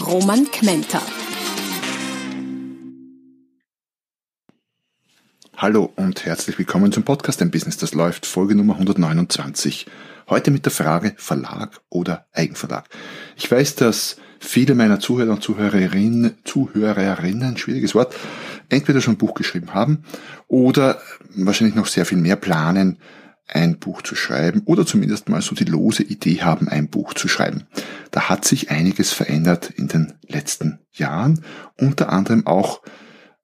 Roman Kmenter. Hallo und herzlich willkommen zum Podcast Ein Business, das läuft, Folge Nummer 129. Heute mit der Frage Verlag oder Eigenverlag. Ich weiß, dass viele meiner Zuhörer und Zuhörerinnen, Zuhörerinnen, schwieriges Wort, entweder schon ein Buch geschrieben haben oder wahrscheinlich noch sehr viel mehr planen, ein Buch zu schreiben oder zumindest mal so die lose Idee haben, ein Buch zu schreiben. Da hat sich einiges verändert in den letzten Jahren, unter anderem auch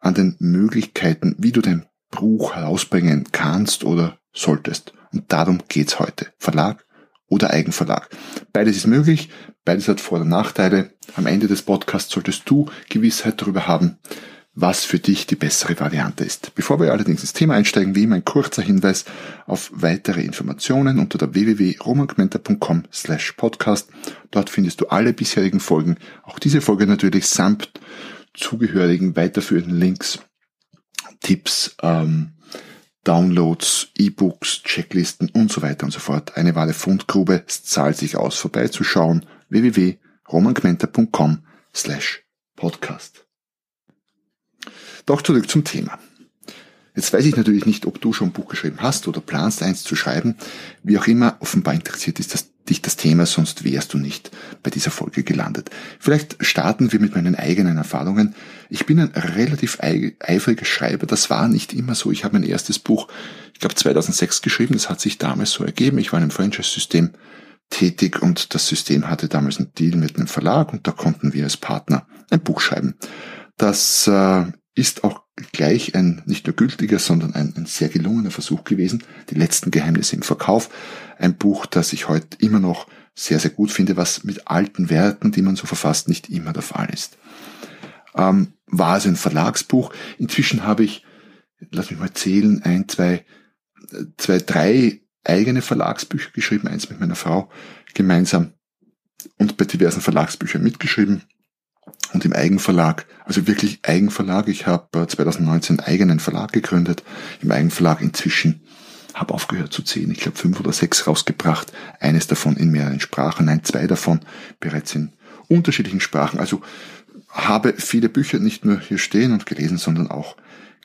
an den Möglichkeiten, wie du dein Buch herausbringen kannst oder solltest. Und darum geht's heute. Verlag oder Eigenverlag. Beides ist möglich, beides hat Vor- und Nachteile. Am Ende des Podcasts solltest du Gewissheit darüber haben, was für dich die bessere Variante ist. Bevor wir allerdings ins Thema einsteigen, wie immer ein kurzer Hinweis auf weitere Informationen unter der www.romangmenta.com slash podcast. Dort findest du alle bisherigen Folgen, auch diese Folge natürlich samt zugehörigen weiterführenden Links, Tipps, ähm, Downloads, E-Books, Checklisten und so weiter und so fort. Eine wahre Fundgrube. Es zahlt sich aus, vorbeizuschauen. www.romangmenta.com slash podcast. Doch zurück zum Thema. Jetzt weiß ich natürlich nicht, ob du schon ein Buch geschrieben hast oder planst, eins zu schreiben. Wie auch immer, offenbar interessiert ist das, dich das Thema, sonst wärst du nicht bei dieser Folge gelandet. Vielleicht starten wir mit meinen eigenen Erfahrungen. Ich bin ein relativ eifriger Schreiber. Das war nicht immer so. Ich habe mein erstes Buch, ich glaube 2006 geschrieben. Das hat sich damals so ergeben. Ich war in einem Franchise-System tätig und das System hatte damals einen Deal mit einem Verlag und da konnten wir als Partner ein Buch schreiben. Das äh, ist auch gleich ein nicht nur gültiger, sondern ein, ein, sehr gelungener Versuch gewesen. Die letzten Geheimnisse im Verkauf. Ein Buch, das ich heute immer noch sehr, sehr gut finde, was mit alten Werten, die man so verfasst, nicht immer der Fall ist. Ähm, war also ein Verlagsbuch. Inzwischen habe ich, lass mich mal zählen, ein, zwei, zwei, drei eigene Verlagsbücher geschrieben, eins mit meiner Frau gemeinsam und bei diversen Verlagsbüchern mitgeschrieben und im Eigenverlag, also wirklich Eigenverlag. Ich habe 2019 einen eigenen Verlag gegründet, im Eigenverlag inzwischen habe aufgehört zu zählen. Ich glaube fünf oder sechs rausgebracht, eines davon in mehreren Sprachen, nein, zwei davon bereits in unterschiedlichen Sprachen. Also habe viele Bücher nicht nur hier stehen und gelesen, sondern auch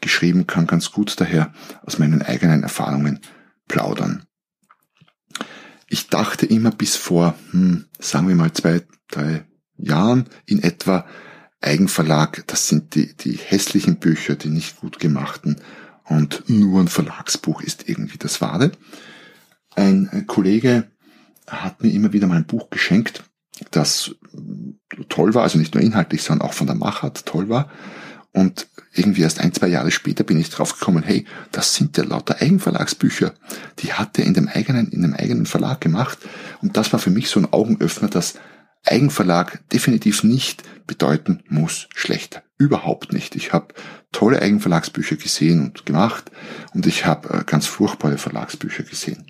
geschrieben, kann ganz gut daher aus meinen eigenen Erfahrungen plaudern. Ich dachte immer bis vor, hm, sagen wir mal zwei, drei Jahren in etwa Eigenverlag, das sind die, die hässlichen Bücher, die nicht gut gemachten und nur ein Verlagsbuch ist irgendwie das Wahre. Ein Kollege hat mir immer wieder mal ein Buch geschenkt, das toll war, also nicht nur inhaltlich, sondern auch von der Machart toll war. Und irgendwie erst ein, zwei Jahre später bin ich drauf gekommen, hey, das sind ja lauter Eigenverlagsbücher. Die hat er in dem eigenen, in dem eigenen Verlag gemacht. Und das war für mich so ein Augenöffner, dass Eigenverlag definitiv nicht bedeuten muss schlechter. Überhaupt nicht. Ich habe tolle Eigenverlagsbücher gesehen und gemacht und ich habe äh, ganz furchtbare Verlagsbücher gesehen.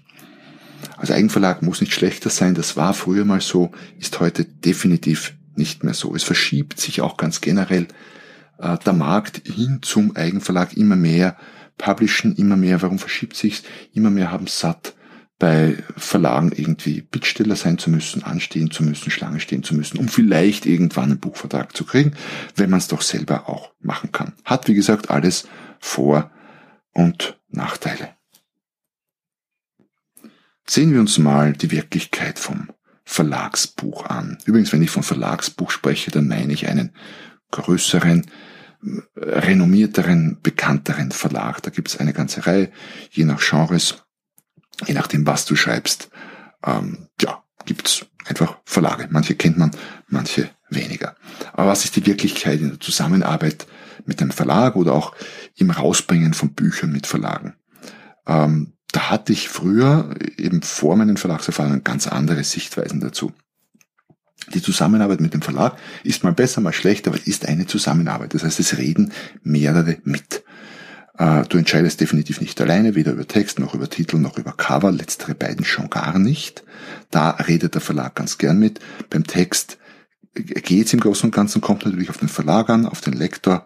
Also Eigenverlag muss nicht schlechter sein, das war früher mal so, ist heute definitiv nicht mehr so. Es verschiebt sich auch ganz generell äh, der Markt hin zum Eigenverlag immer mehr, publishen immer mehr. Warum verschiebt sich's? Immer mehr haben satt bei Verlagen irgendwie Bittsteller sein zu müssen, anstehen zu müssen, Schlange stehen zu müssen, um vielleicht irgendwann einen Buchvertrag zu kriegen, wenn man es doch selber auch machen kann. Hat, wie gesagt, alles Vor- und Nachteile. Sehen wir uns mal die Wirklichkeit vom Verlagsbuch an. Übrigens, wenn ich von Verlagsbuch spreche, dann meine ich einen größeren, renommierteren, bekannteren Verlag. Da gibt es eine ganze Reihe, je nach Genres je nachdem, was du schreibst, ähm, ja, gibt's einfach Verlage. Manche kennt man, manche weniger. Aber was ist die Wirklichkeit in der Zusammenarbeit mit einem Verlag oder auch im Rausbringen von Büchern mit Verlagen? Ähm, da hatte ich früher eben vor meinen Verlagserfahrungen ganz andere Sichtweisen dazu. Die Zusammenarbeit mit dem Verlag ist mal besser, mal schlechter, aber ist eine Zusammenarbeit. Das heißt, es reden mehrere mit. Äh, du entscheidest definitiv nicht alleine, weder über Text noch über Titel noch über Cover, letztere beiden schon gar nicht. Da redet der Verlag ganz gern mit. Beim Text geht's im Großen und Ganzen, kommt natürlich auf den Verlag an, auf den Lektor.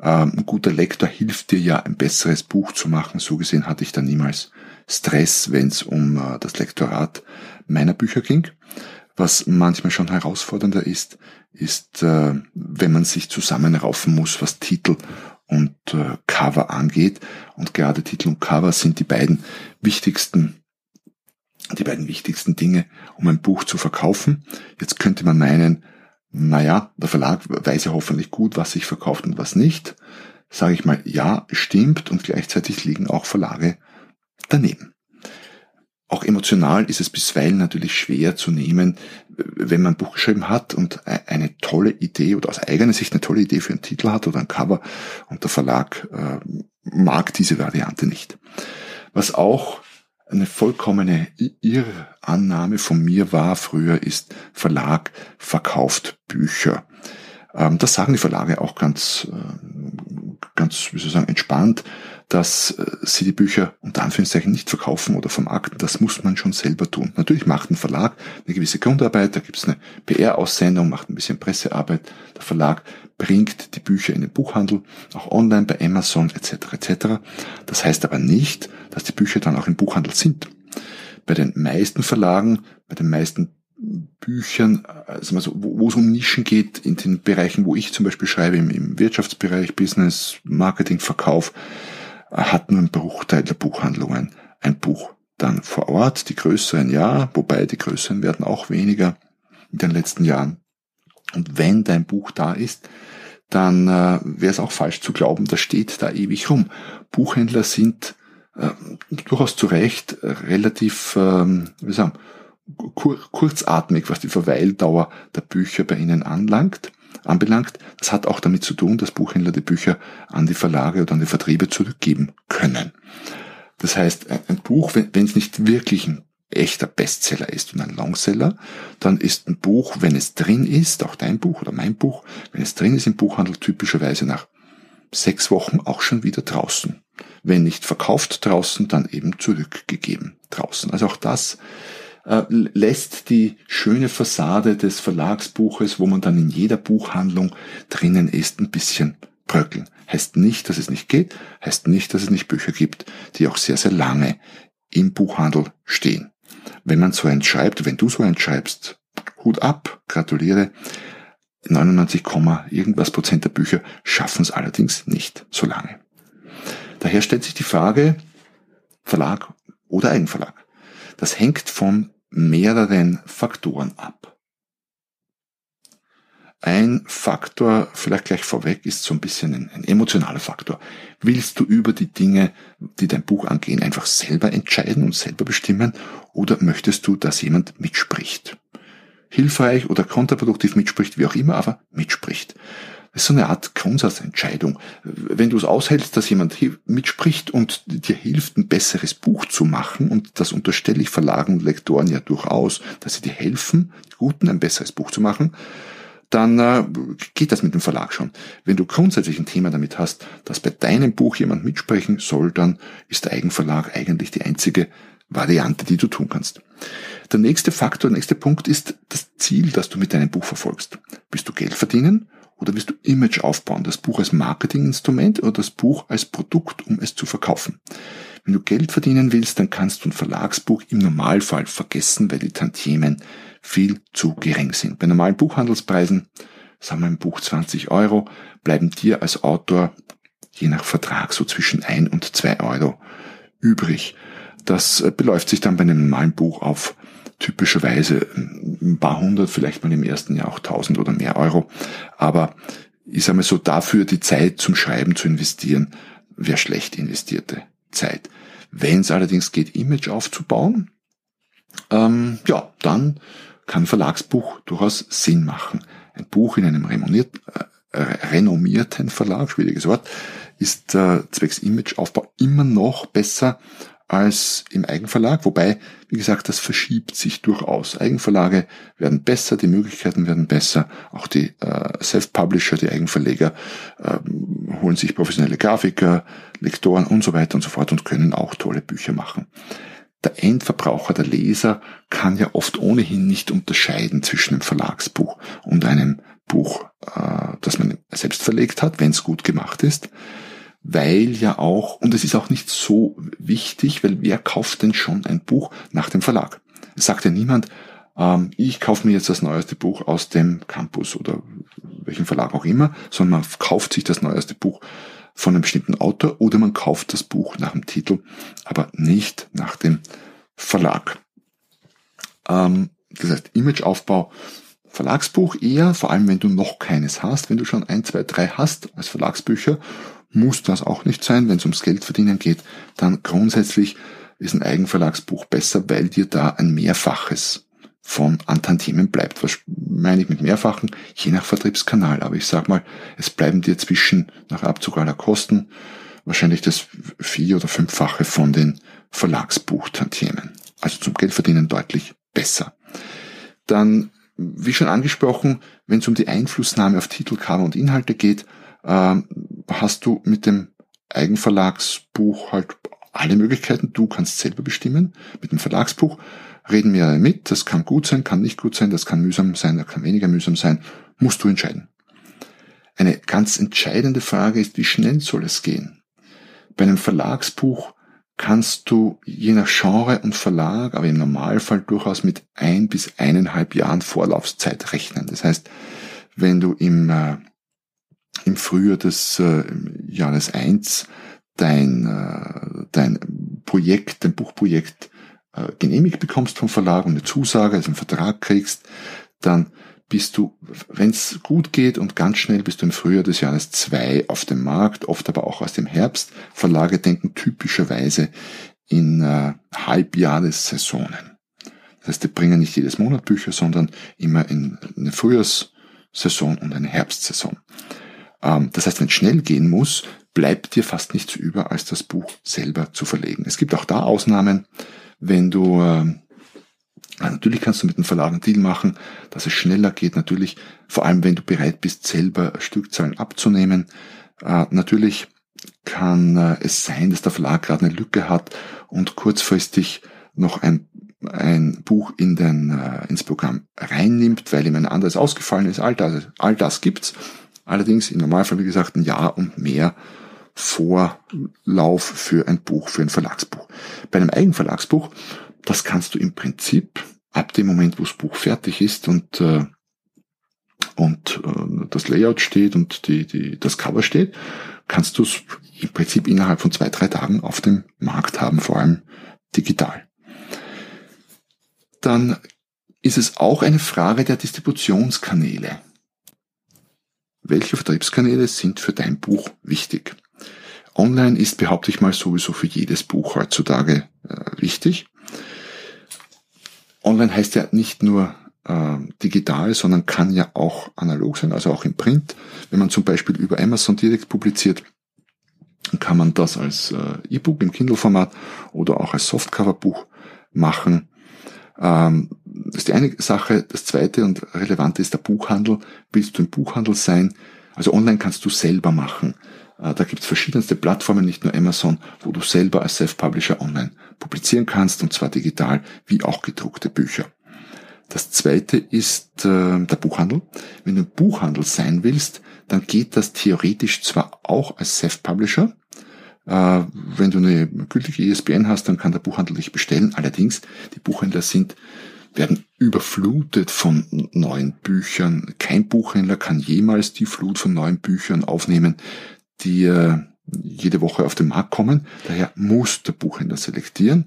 Ähm, ein guter Lektor hilft dir ja, ein besseres Buch zu machen. So gesehen hatte ich da niemals Stress, wenn es um äh, das Lektorat meiner Bücher ging. Was manchmal schon herausfordernder ist, ist, äh, wenn man sich zusammenraufen muss, was Titel und äh, Cover angeht. Und gerade Titel und Cover sind die beiden wichtigsten die beiden wichtigsten Dinge, um ein Buch zu verkaufen. Jetzt könnte man meinen, naja, der Verlag weiß ja hoffentlich gut, was sich verkauft und was nicht. Sage ich mal, ja, stimmt und gleichzeitig liegen auch Verlage daneben. Auch emotional ist es bisweilen natürlich schwer zu nehmen, wenn man ein Buch geschrieben hat und e-, eine tolle Idee oder aus eigener Sicht eine tolle Idee für einen Titel hat oder ein Cover und der Verlag äh, mag diese Variante nicht. Was auch eine vollkommene Irrannahme von mir war früher ist, Verlag verkauft Bücher. Ähm, das sagen die Verlage auch ganz, äh, ganz, wie soll ich sagen, entspannt dass äh, sie die Bücher unter Anführungszeichen nicht verkaufen oder vermarkten. Das muss man schon selber tun. Natürlich macht ein Verlag eine gewisse Grundarbeit, da gibt es eine PR-Aussendung, macht ein bisschen Pressearbeit. Der Verlag bringt die Bücher in den Buchhandel, auch online bei Amazon etc. etc. Das heißt aber nicht, dass die Bücher dann auch im Buchhandel sind. Bei den meisten Verlagen, bei den meisten Büchern, also wo, wo es um Nischen geht, in den Bereichen, wo ich zum Beispiel schreibe, im, im Wirtschaftsbereich, Business, Marketing, Verkauf, hat nur ein Bruchteil der Buchhandlungen ein Buch dann vor Ort. Die größeren ja, wobei die größeren werden auch weniger in den letzten Jahren. Und wenn dein Buch da ist, dann äh, wäre es auch falsch zu glauben, das steht da ewig rum. Buchhändler sind äh, durchaus zu Recht äh, relativ, ähm, wie sagen, kur kurzatmig, was die Verweildauer der Bücher bei ihnen anlangt anbelangt. Das hat auch damit zu tun, dass Buchhändler die Bücher an die Verlage oder an die Vertriebe zurückgeben können. Das heißt, ein Buch, wenn es nicht wirklich ein echter Bestseller ist und ein Longseller, dann ist ein Buch, wenn es drin ist, auch dein Buch oder mein Buch, wenn es drin ist im Buchhandel, typischerweise nach sechs Wochen auch schon wieder draußen. Wenn nicht verkauft draußen, dann eben zurückgegeben draußen. Also auch das äh, lässt die schöne Fassade des Verlagsbuches, wo man dann in jeder Buchhandlung drinnen ist, ein bisschen bröckeln. Heißt nicht, dass es nicht geht, heißt nicht, dass es nicht Bücher gibt, die auch sehr, sehr lange im Buchhandel stehen. Wenn man so entschreibt, wenn du so entschreibst, Hut ab, gratuliere. 99, irgendwas Prozent der Bücher schaffen es allerdings nicht so lange. Daher stellt sich die Frage, Verlag oder Eigenverlag. Das hängt von mehreren Faktoren ab. Ein Faktor, vielleicht gleich vorweg, ist so ein bisschen ein, ein, emotionaler Faktor. Willst du über die Dinge, die dein Buch angehen, einfach selber entscheiden und selber bestimmen oder möchtest du, dass jemand mitspricht? Hilfreich oder kontraproduktiv mitspricht, wie auch immer, aber mitspricht. Ist so eine Art Grundsatzentscheidung. Wenn du es aushältst, dass jemand mitspricht und dir hilft, ein besseres Buch zu machen, und das unterstelle ich Verlagen und Lektoren ja durchaus, dass sie dir helfen, die Guten ein besseres Buch zu machen, dann äh, geht das mit dem Verlag schon. Wenn du grundsätzlich ein Thema damit hast, dass bei deinem Buch jemand mitsprechen soll, dann ist der Eigenverlag eigentlich die einzige Variante, die du tun kannst. Der nächste Faktor, der nächste Punkt ist das Ziel, das du mit deinem Buch verfolgst. Bist du Geld verdienen? Oder willst du Image aufbauen? Das Buch als Marketinginstrument oder das Buch als Produkt, um es zu verkaufen? Wenn du Geld verdienen willst, dann kannst du ein Verlagsbuch im Normalfall vergessen, weil die Tantiemen viel zu gering sind. Bei normalen Buchhandelspreisen, sagen wir im Buch 20 Euro, bleiben dir als Autor je nach Vertrag so zwischen ein und zwei Euro übrig. Das beläuft sich dann bei einem normalen Buch auf typischerweise ein paar hundert, vielleicht mal im ersten Jahr auch tausend oder mehr Euro. Aber ich sage mal so, dafür die Zeit zum Schreiben zu investieren, wäre schlecht investierte Zeit. Wenn es allerdings geht, Image aufzubauen, ähm, ja, dann kann Verlagsbuch durchaus Sinn machen. Ein Buch in einem renommiert, äh, renommierten Verlag, schwieriges Wort, ist äh, zwecks Imageaufbau immer noch besser als im Eigenverlag, wobei, wie gesagt, das verschiebt sich durchaus. Eigenverlage werden besser, die Möglichkeiten werden besser, auch die äh, Self-Publisher, die Eigenverleger äh, holen sich professionelle Grafiker, Lektoren und so weiter und so fort und können auch tolle Bücher machen. Der Endverbraucher, der Leser kann ja oft ohnehin nicht unterscheiden zwischen einem Verlagsbuch und einem Buch, äh, das man selbst verlegt hat, wenn es gut gemacht ist weil ja auch, und es ist auch nicht so wichtig, weil wer kauft denn schon ein Buch nach dem Verlag? Es sagt ja niemand, ähm, ich kaufe mir jetzt das neueste Buch aus dem Campus oder welchen Verlag auch immer, sondern man kauft sich das neueste Buch von einem bestimmten Autor oder man kauft das Buch nach dem Titel, aber nicht nach dem Verlag. Ähm, das heißt, Imageaufbau, Verlagsbuch eher, vor allem wenn du noch keines hast, wenn du schon ein, zwei, drei hast als Verlagsbücher muss das auch nicht sein. Wenn es ums Geld verdienen geht, dann grundsätzlich ist ein Eigenverlagsbuch besser, weil dir da ein Mehrfaches von Antantiemen bleibt. Was meine ich mit Mehrfachen? Je nach Vertriebskanal. Aber ich sag mal, es bleiben dir zwischen, nach Abzug aller Kosten, wahrscheinlich das vier- oder fünffache von den Verlagsbuchtantiemen. Also zum Geldverdienen deutlich besser. Dann, wie schon angesprochen, wenn es um die Einflussnahme auf Titel, Cover und Inhalte geht, ähm, hast du mit dem Eigenverlagsbuch halt alle Möglichkeiten. Du kannst selber bestimmen. Mit dem Verlagsbuch reden mehrere mit. Das kann gut sein, kann nicht gut sein, das kann mühsam sein, das kann weniger mühsam sein. Musst du entscheiden. Eine ganz entscheidende Frage ist, wie schnell soll es gehen? Bei einem Verlagsbuch kannst du je nach Genre und Verlag, aber im Normalfall durchaus mit ein bis eineinhalb Jahren Vorlaufzeit rechnen. Das heißt, wenn du im äh, im Frühjahr des äh, Jahres 1 dein, äh, dein Projekt, dein Buchprojekt äh, genehmigt bekommst vom Verlag und eine Zusage, also einen Vertrag kriegst, dann bist du, wenn es gut geht und ganz schnell bist du im Frühjahr des Jahres 2 auf dem Markt, oft aber auch aus dem Herbst. Verlage denken typischerweise in äh, Halbjahressaisonen. Das heißt, die bringen nicht jedes Monat Bücher, sondern immer in eine Frühjahrssaison und eine Herbstsaison. Ähm, das heißt, wenn es schnell gehen muss, bleibt dir fast nichts über, als das Buch selber zu verlegen. Es gibt auch da Ausnahmen, wenn du ähm, Natürlich kannst du mit dem Verlag einen Deal machen, dass es schneller geht. Natürlich, vor allem wenn du bereit bist, selber Stückzahlen abzunehmen. Äh, natürlich kann äh, es sein, dass der Verlag gerade eine Lücke hat und kurzfristig noch ein, ein Buch in den, äh, ins Programm reinnimmt, weil ihm ein anderes ausgefallen ist. All das, all das gibt's. Allerdings im Normalfall, wie gesagt, ein Jahr und mehr Vorlauf für ein Buch, für ein Verlagsbuch. Bei einem Eigenverlagsbuch, das kannst du im Prinzip ab dem Moment, wo das Buch fertig ist und äh, und äh, das Layout steht und die, die, das Cover steht, kannst du es im Prinzip innerhalb von zwei, drei Tagen auf dem Markt haben, vor allem digital. Dann ist es auch eine Frage der Distributionskanäle welche Vertriebskanäle sind für dein Buch wichtig. Online ist, behaupte ich mal, sowieso für jedes Buch heutzutage äh, wichtig. Online heißt ja nicht nur äh, digital, sondern kann ja auch analog sein, also auch im Print. Wenn man zum Beispiel über Amazon direkt publiziert, kann man das als äh, E-Book im Kindle-Format oder auch als Softcover-Buch machen. Ähm, das ist die eine Sache. Das zweite und relevante ist der Buchhandel. Willst du im Buchhandel sein? Also online kannst du selber machen. Äh, da gibt es verschiedenste Plattformen, nicht nur Amazon, wo du selber als Self-Publisher online publizieren kannst, und zwar digital wie auch gedruckte Bücher. Das zweite ist äh, der Buchhandel. Wenn du im Buchhandel sein willst, dann geht das theoretisch zwar auch als Self-Publisher, äh, wenn du eine gültige ISBN hast, dann kann der Buchhandel dich bestellen. Allerdings, die Buchhändler sind werden überflutet von neuen Büchern. Kein Buchhändler kann jemals die Flut von neuen Büchern aufnehmen, die äh, jede Woche auf den Markt kommen. Daher muss der Buchhändler selektieren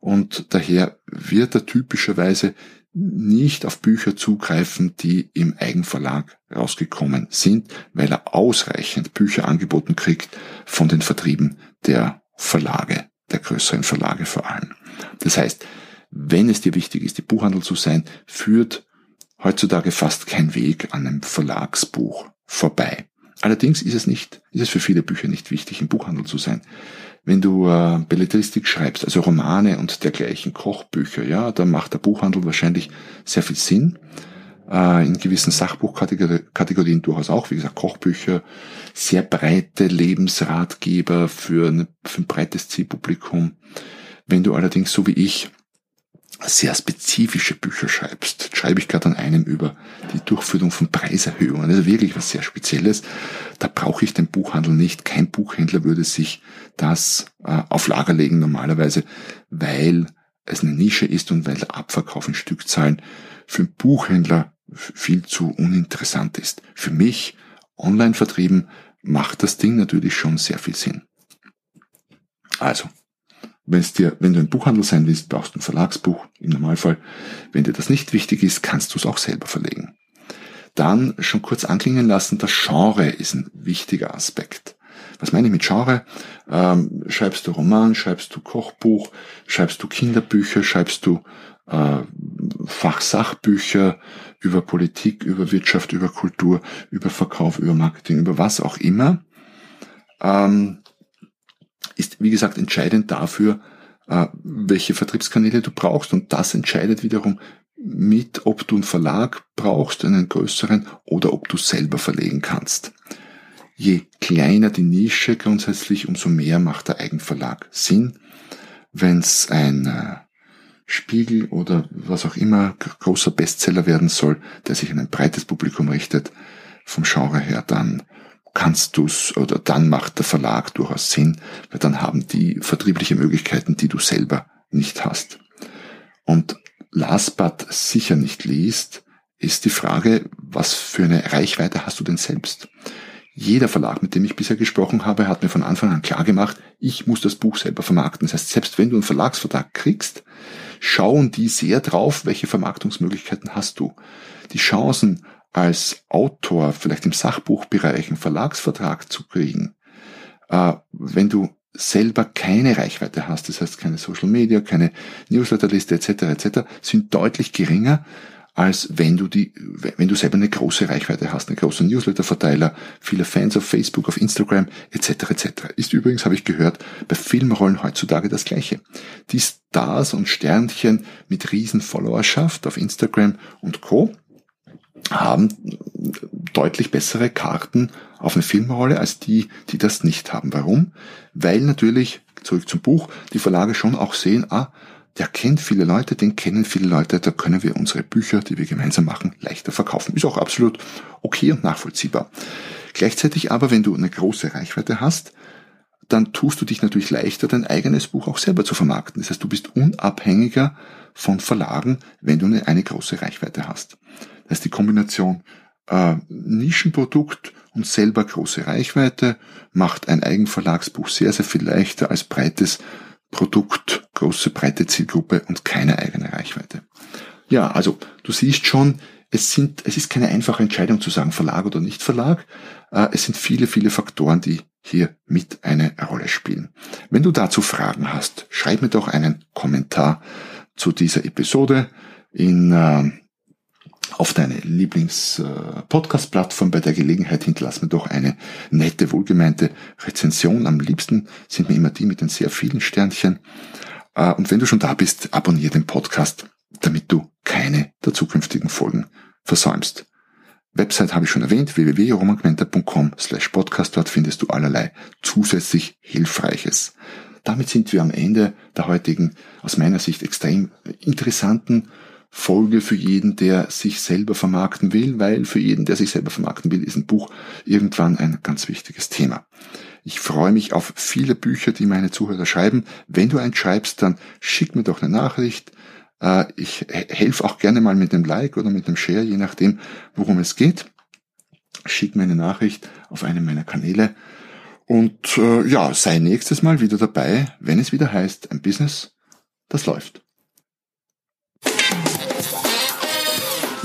und daher wird er typischerweise nicht auf Bücher zugreifen, die im Eigenverlag rausgekommen sind, weil er ausreichend Bücher angeboten kriegt von den Vertrieben der Verlage, der größeren Verlage vor allem. Das heißt, wenn es dir wichtig ist, die Buchhandel zu sein, führt heutzutage fast kein Weg an einem Verlagsbuch vorbei. Allerdings ist es nicht, ist es für viele Bücher nicht wichtig, im Buchhandel zu sein. Wenn du äh, Belletristik schreibst, also Romane und dergleichen Kochbücher, ja, dann macht der Buchhandel wahrscheinlich sehr viel Sinn. Äh, in gewissen Sachbuchkategorien durchaus auch, wie gesagt, Kochbücher, sehr breite Lebensratgeber für, eine, für ein breites Zielpublikum. Wenn du allerdings, so wie ich, sehr spezifische Bücher schreibst, schreibe ich gerade an einem über die Durchführung von Preiserhöhungen, also wirklich was sehr Spezielles, da brauche ich den Buchhandel nicht. Kein Buchhändler würde sich das äh, auf Lager legen normalerweise, weil es eine Nische ist und weil der Abverkauf in Stückzahlen für einen Buchhändler viel zu uninteressant ist. Für mich, online vertrieben, macht das Ding natürlich schon sehr viel Sinn. Also, dir, wenn du ein Buchhandel sein willst, brauchst du ein Verlagsbuch im Normalfall. Wenn dir das nicht wichtig ist, kannst du es auch selber verlegen. Dann schon kurz anklingen lassen, das Genre ist ein wichtiger Aspekt. Was meine ich mit Genre? Ähm, schreibst du Roman, schreibst du Kochbuch, schreibst du Kinderbücher, schreibst du äh, Fachsachbücher über Politik, über Wirtschaft, über Kultur, über Verkauf, über Marketing, über was auch immer. Ähm, ist, wie gesagt, entscheidend dafür, äh, welche Vertriebskanäle du brauchst. Und das entscheidet wiederum mit, ob du einen Verlag brauchst, einen größeren, oder ob du selber verlegen kannst. Je kleiner die Nische grundsätzlich, umso mehr macht der Eigenverlag Sinn. Wenn es ein äh, Spiegel oder was auch immer großer Bestseller werden soll, der sich an ein breites Publikum richtet, vom Genre her, dann kannst du's oder dann macht der Verlag durchaus Sinn, weil dann haben die vertriebliche Möglichkeiten, die du selber nicht hast. Und last but sicher nicht least ist die Frage, was für eine Reichweite hast du denn selbst? Jeder Verlag, mit dem ich bisher gesprochen habe, hat mir von Anfang an klar gemacht, ich muss das Buch selber vermarkten. Das heißt, selbst wenn du einen Verlagsvertrag kriegst, schauen die sehr drauf, welche Vermarktungsmöglichkeiten hast du. Die Chancen, als Autor vielleicht im Sachbuchbereich einen Verlagsvertrag zu kriegen, äh, wenn du selber keine Reichweite hast, das heißt keine Social Media, keine Newsletterliste etc. etc., sind deutlich geringer, als wenn du die, wenn du selber eine große Reichweite hast, einen großen Newsletterverteiler, viele Fans auf Facebook, auf Instagram etc. etc. Ist übrigens, habe ich gehört, bei Filmrollen heutzutage das Gleiche. Die Stars und Sternchen mit riesen Followerschaft auf Instagram und Co haben deutlich bessere Karten auf eine Filmrolle als die, die das nicht haben. Warum? Weil natürlich, zurück zum Buch, die Verlage schon auch sehen, ah, der kennt viele Leute, den kennen viele Leute, da können wir unsere Bücher, die wir gemeinsam machen, leichter verkaufen. Ist auch absolut okay und nachvollziehbar. Gleichzeitig aber, wenn du eine große Reichweite hast, dann tust du dich natürlich leichter, dein eigenes Buch auch selber zu vermarkten. Das heißt, du bist unabhängiger von Verlagen, wenn du eine, eine große Reichweite hast. Das ist die Kombination äh, Nischenprodukt und selber große Reichweite macht ein Eigenverlagsbuch sehr, sehr viel leichter als breites Produkt, große, breite Zielgruppe und keine eigene Reichweite. Ja, also du siehst schon, es sind, es ist keine einfache Entscheidung zu sagen, Verlag oder nicht Verlag. Äh, es sind viele, viele Faktoren, die hier mit eine Rolle spielen. Wenn du dazu Fragen hast, schreib mir doch einen Kommentar zu dieser Episode in äh, auf deine Lieblings-Podcast-Plattform. Bei der Gelegenheit hinterlass mir doch eine nette, wohlgemeinte Rezension. Am liebsten sind mir immer die mit den sehr vielen Sternchen. Äh, und wenn du schon da bist, abonniere den Podcast, damit du keine der zukünftigen Folgen versäumst. Website habe ich schon erwähnt, www.romangmenta.com slash podcast. Dort findest du allerlei zusätzlich Hilfreiches. Damit sind wir am Ende der heutigen, aus meiner Sicht extrem interessanten Folge für jeden, der sich selber vermarkten will, weil für jeden, der sich selber vermarkten will, ist ein Buch irgendwann ein ganz wichtiges Thema. Ich freue mich auf viele Bücher, die meine Zuhörer schreiben. Wenn du eins schreibst, dann schick mir doch eine Nachricht. Äh, ich helfe auch gerne mal mit dem Like oder mit dem Share, je nachdem, worum es geht. Schick mir eine Nachricht auf einem meiner Kanäle. Und äh, ja, sei nächstes Mal wieder dabei, wenn es wieder heißt, ein Business, das läuft.